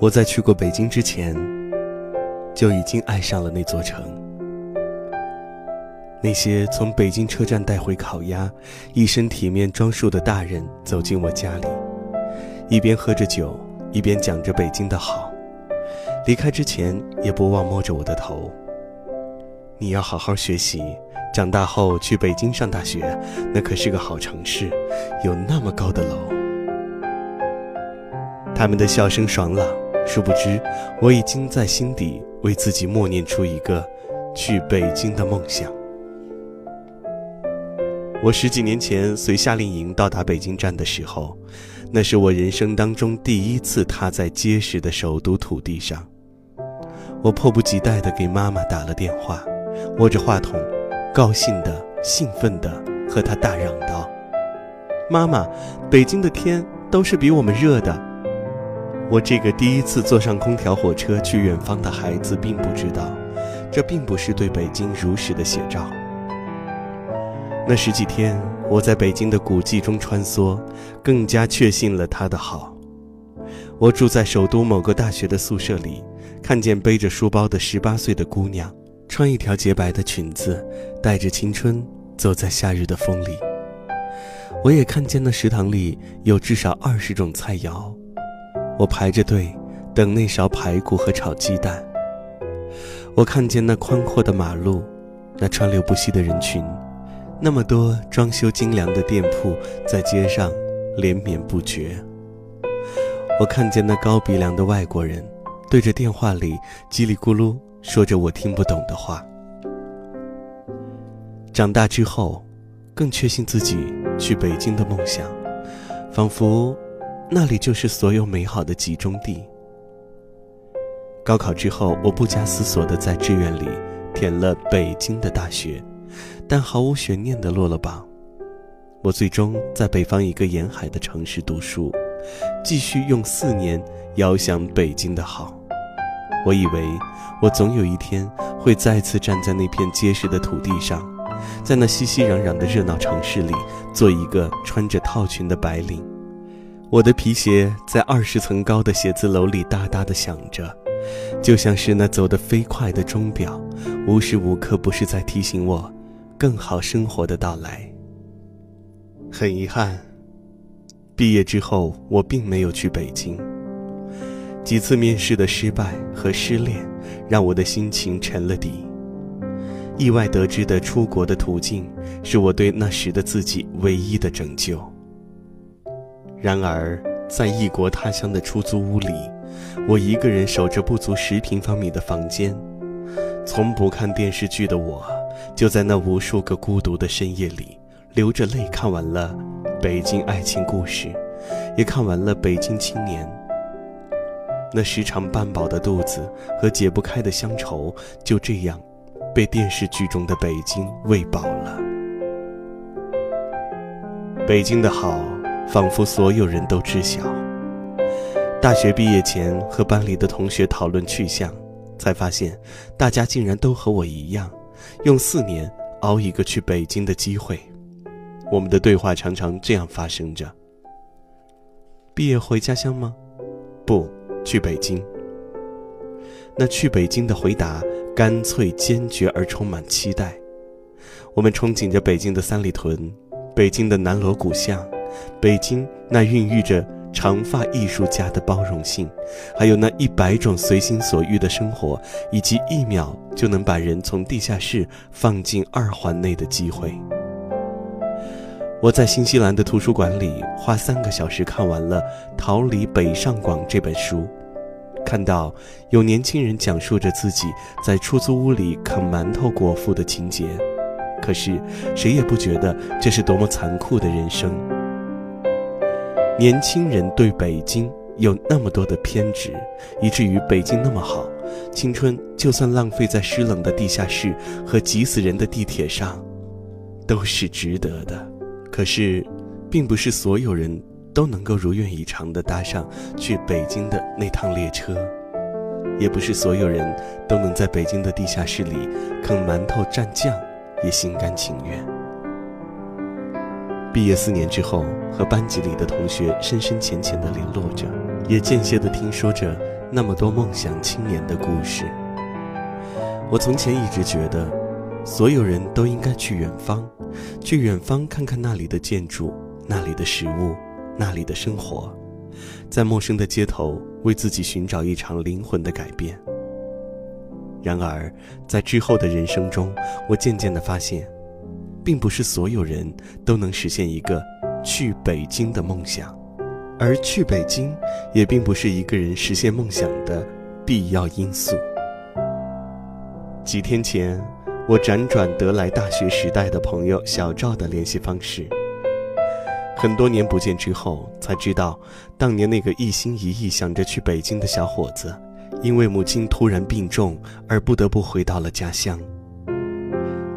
我在去过北京之前，就已经爱上了那座城。那些从北京车站带回烤鸭、一身体面装束的大人走进我家里，一边喝着酒，一边讲着北京的好。离开之前，也不忘摸着我的头。你要好好学习，长大后去北京上大学，那可是个好城市，有那么高的楼。他们的笑声爽朗。殊不知，我已经在心底为自己默念出一个去北京的梦想。我十几年前随夏令营到达北京站的时候，那是我人生当中第一次踏在结实的首都土地上。我迫不及待地给妈妈打了电话，握着话筒，高兴的、兴奋的和她大嚷道：“妈妈，北京的天都是比我们热的。”我这个第一次坐上空调火车去远方的孩子，并不知道，这并不是对北京如实的写照。那十几天，我在北京的古迹中穿梭，更加确信了它的好。我住在首都某个大学的宿舍里，看见背着书包的十八岁的姑娘，穿一条洁白的裙子，带着青春走在夏日的风里。我也看见那食堂里有至少二十种菜肴。我排着队等那勺排骨和炒鸡蛋。我看见那宽阔的马路，那川流不息的人群，那么多装修精良的店铺在街上连绵不绝。我看见那高鼻梁的外国人，对着电话里叽里咕噜说着我听不懂的话。长大之后，更确信自己去北京的梦想，仿佛。那里就是所有美好的集中地。高考之后，我不加思索地在志愿里填了北京的大学，但毫无悬念地落了榜。我最终在北方一个沿海的城市读书，继续用四年遥想北京的好。我以为我总有一天会再次站在那片结实的土地上，在那熙熙攘攘的热闹城市里，做一个穿着套裙的白领。我的皮鞋在二十层高的写字楼里哒哒地响着，就像是那走得飞快的钟表，无时无刻不是在提醒我，更好生活的到来。很遗憾，毕业之后我并没有去北京。几次面试的失败和失恋，让我的心情沉了底。意外得知的出国的途径，是我对那时的自己唯一的拯救。然而，在异国他乡的出租屋里，我一个人守着不足十平方米的房间。从不看电视剧的我，就在那无数个孤独的深夜里，流着泪看完了《北京爱情故事》，也看完了《北京青年》。那时常半饱的肚子和解不开的乡愁，就这样，被电视剧中的北京喂饱了。北京的好。仿佛所有人都知晓。大学毕业前和班里的同学讨论去向，才发现大家竟然都和我一样，用四年熬一个去北京的机会。我们的对话常常这样发生着：毕业回家乡吗？不去北京。那去北京的回答干脆坚决而充满期待。我们憧憬着北京的三里屯，北京的南锣鼓巷。北京那孕育着长发艺术家的包容性，还有那一百种随心所欲的生活，以及一秒就能把人从地下室放进二环内的机会。我在新西兰的图书馆里花三个小时看完了《逃离北上广》这本书，看到有年轻人讲述着自己在出租屋里啃馒头果腹的情节，可是谁也不觉得这是多么残酷的人生。年轻人对北京有那么多的偏执，以至于北京那么好，青春就算浪费在湿冷的地下室和挤死人的地铁上，都是值得的。可是，并不是所有人都能够如愿以偿地搭上去北京的那趟列车，也不是所有人都能在北京的地下室里啃馒头蘸酱，也心甘情愿。毕业四年之后，和班级里的同学深深浅浅的联络着，也间歇的听说着那么多梦想青年的故事。我从前一直觉得，所有人都应该去远方，去远方看看那里的建筑、那里的食物、那里的生活，在陌生的街头为自己寻找一场灵魂的改变。然而，在之后的人生中，我渐渐的发现，并不是所有人都能实现一个去北京的梦想，而去北京也并不是一个人实现梦想的必要因素。几天前，我辗转得来大学时代的朋友小赵的联系方式。很多年不见之后，才知道，当年那个一心一意想着去北京的小伙子，因为母亲突然病重而不得不回到了家乡。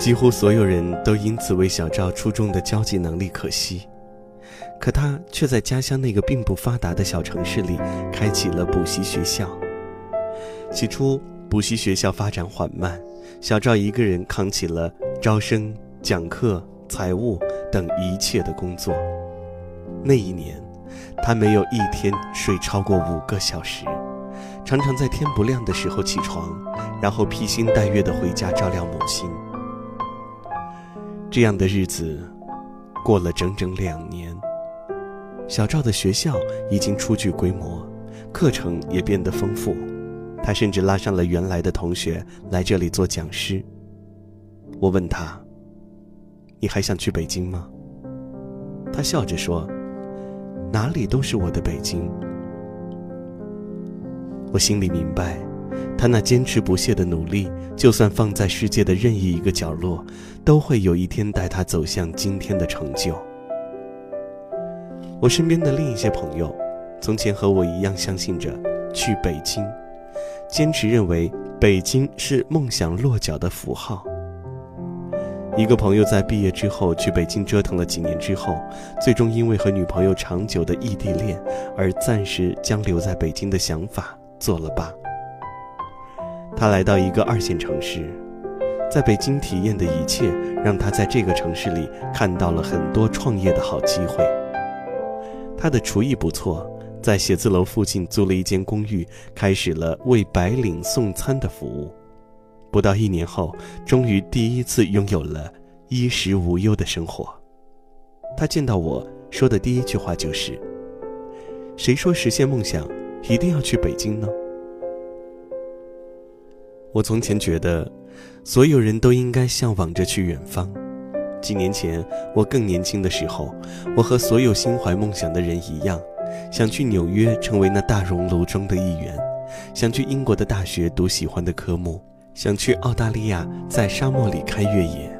几乎所有人都因此为小赵初中的交际能力可惜，可他却在家乡那个并不发达的小城市里开启了补习学校。起初，补习学校发展缓慢，小赵一个人扛起了招生、讲课、财务等一切的工作。那一年，他没有一天睡超过五个小时，常常在天不亮的时候起床，然后披星戴月地回家照料母亲。这样的日子过了整整两年，小赵的学校已经初具规模，课程也变得丰富。他甚至拉上了原来的同学来这里做讲师。我问他：“你还想去北京吗？”他笑着说：“哪里都是我的北京。”我心里明白，他那坚持不懈的努力，就算放在世界的任意一个角落，都会有一天带他走向今天的成就。我身边的另一些朋友，从前和我一样相信着去北京。坚持认为北京是梦想落脚的符号。一个朋友在毕业之后去北京折腾了几年之后，最终因为和女朋友长久的异地恋而暂时将留在北京的想法做了罢。他来到一个二线城市，在北京体验的一切让他在这个城市里看到了很多创业的好机会。他的厨艺不错。在写字楼附近租了一间公寓，开始了为白领送餐的服务。不到一年后，终于第一次拥有了衣食无忧的生活。他见到我说的第一句话就是：“谁说实现梦想一定要去北京呢？”我从前觉得，所有人都应该向往着去远方。几年前，我更年轻的时候，我和所有心怀梦想的人一样。想去纽约成为那大熔炉中的一员，想去英国的大学读喜欢的科目，想去澳大利亚在沙漠里开越野，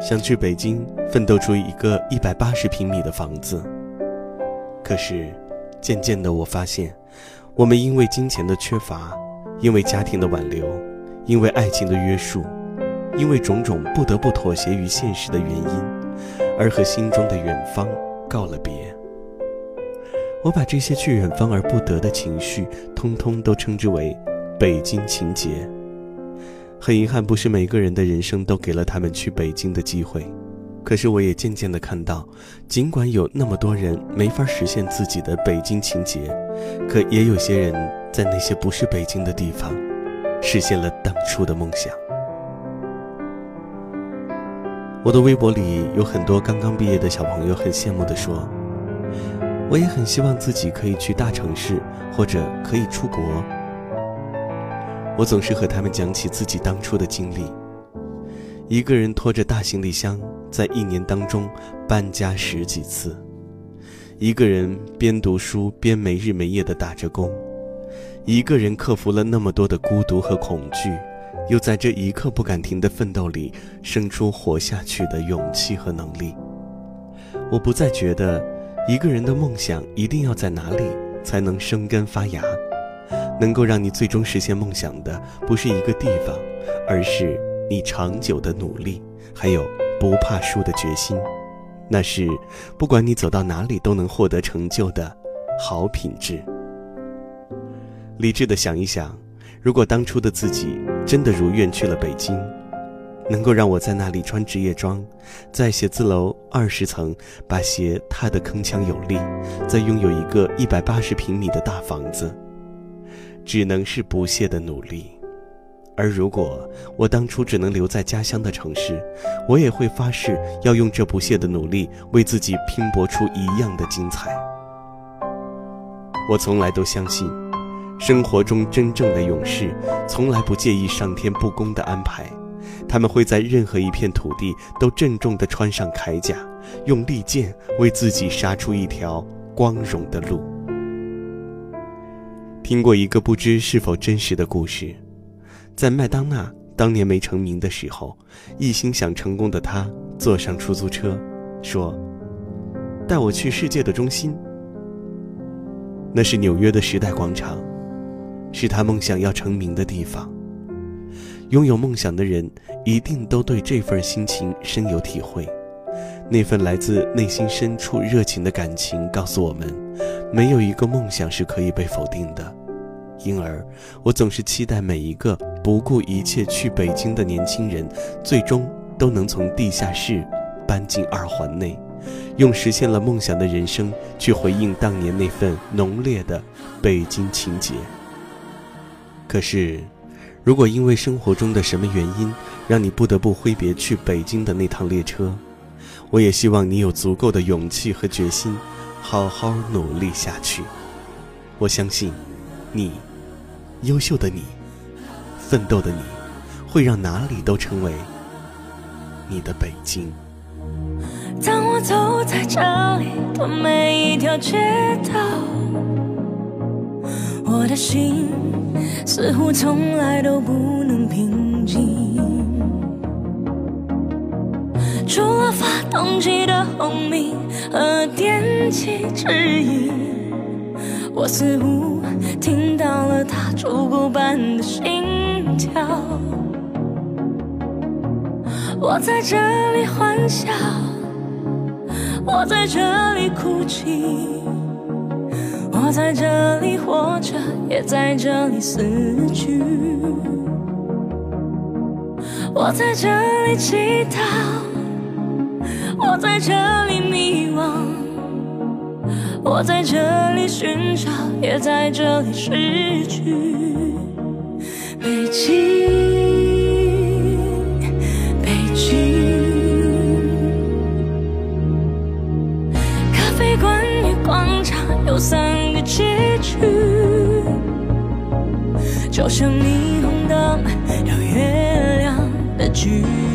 想去北京奋斗出一个一百八十平米的房子。可是，渐渐的我发现，我们因为金钱的缺乏，因为家庭的挽留，因为爱情的约束，因为种种不得不妥协于现实的原因，而和心中的远方告了别。我把这些去远方而不得的情绪，通通都称之为“北京情结”。很遗憾，不是每个人的人生都给了他们去北京的机会。可是，我也渐渐地看到，尽管有那么多人没法实现自己的北京情结，可也有些人在那些不是北京的地方，实现了当初的梦想。我的微博里有很多刚刚毕业的小朋友，很羡慕地说。我也很希望自己可以去大城市，或者可以出国。我总是和他们讲起自己当初的经历：一个人拖着大行李箱，在一年当中搬家十几次；一个人边读书边没日没夜的打着工；一个人克服了那么多的孤独和恐惧，又在这一刻不敢停的奋斗里，生出活下去的勇气和能力。我不再觉得。一个人的梦想一定要在哪里才能生根发芽？能够让你最终实现梦想的，不是一个地方，而是你长久的努力，还有不怕输的决心。那是不管你走到哪里都能获得成就的好品质。理智的想一想，如果当初的自己真的如愿去了北京。能够让我在那里穿职业装，在写字楼二十层把鞋踏得铿锵有力，再拥有一个一百八十平米的大房子，只能是不懈的努力。而如果我当初只能留在家乡的城市，我也会发誓要用这不懈的努力，为自己拼搏出一样的精彩。我从来都相信，生活中真正的勇士，从来不介意上天不公的安排，他们会在任何一片土地都郑重地穿上铠甲，用利剑为自己杀出一条光荣的路。听过一个不知是否真实的故事。在麦当娜当年没成名的时候，一心想成功的她坐上出租车，说：“带我去世界的中心。”那是纽约的时代广场，是他梦想要成名的地方。拥有梦想的人一定都对这份心情深有体会，那份来自内心深处热情的感情告诉我们，没有一个梦想是可以被否定的。因而，我总是期待每一个不顾一切去北京的年轻人，最终都能从地下室搬进二环内，用实现了梦想的人生去回应当年那份浓烈的北京情结。可是，如果因为生活中的什么原因，让你不得不挥别去北京的那趟列车，我也希望你有足够的勇气和决心，好好努力下去。我相信，你。优秀的你，奋斗的你，会让哪里都成为你的北京。当我走在这里的每一条街道，我的心似乎从来都不能平静。除了发动机的轰鸣和电气指引，我似乎。听到了他烛骨般的心跳，我在这里欢笑，我在这里哭泣，我在这里活着，也在这里死去。我在这里祈祷，我在这里迷惘。我在这里寻找，也在这里失去。北京，北京，咖啡馆与广场有三结局，就像霓虹灯到月亮的距离。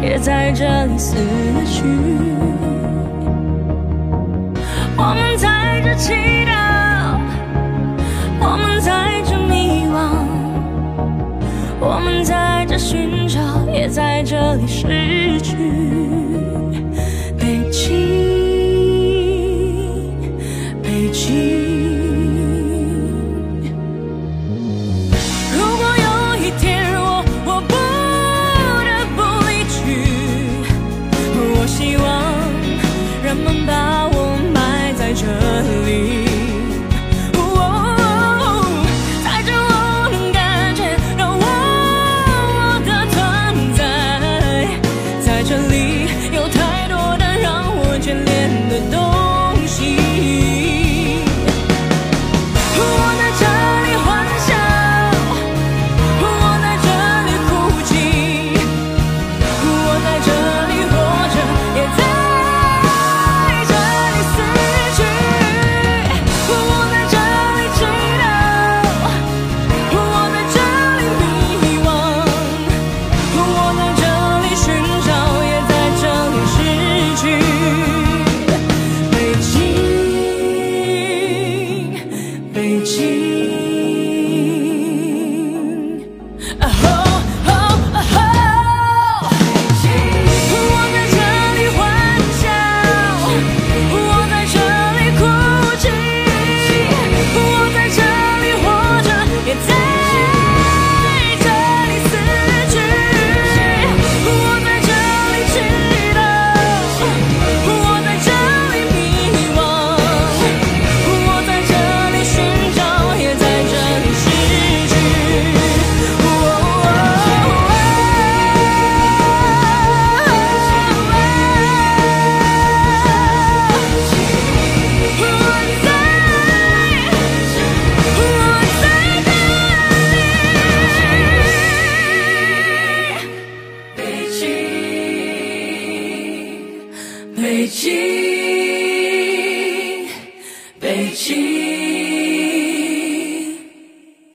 也在这里死去，我们在这祈祷，我们在这迷惘，我们在这寻找，也在这里失去。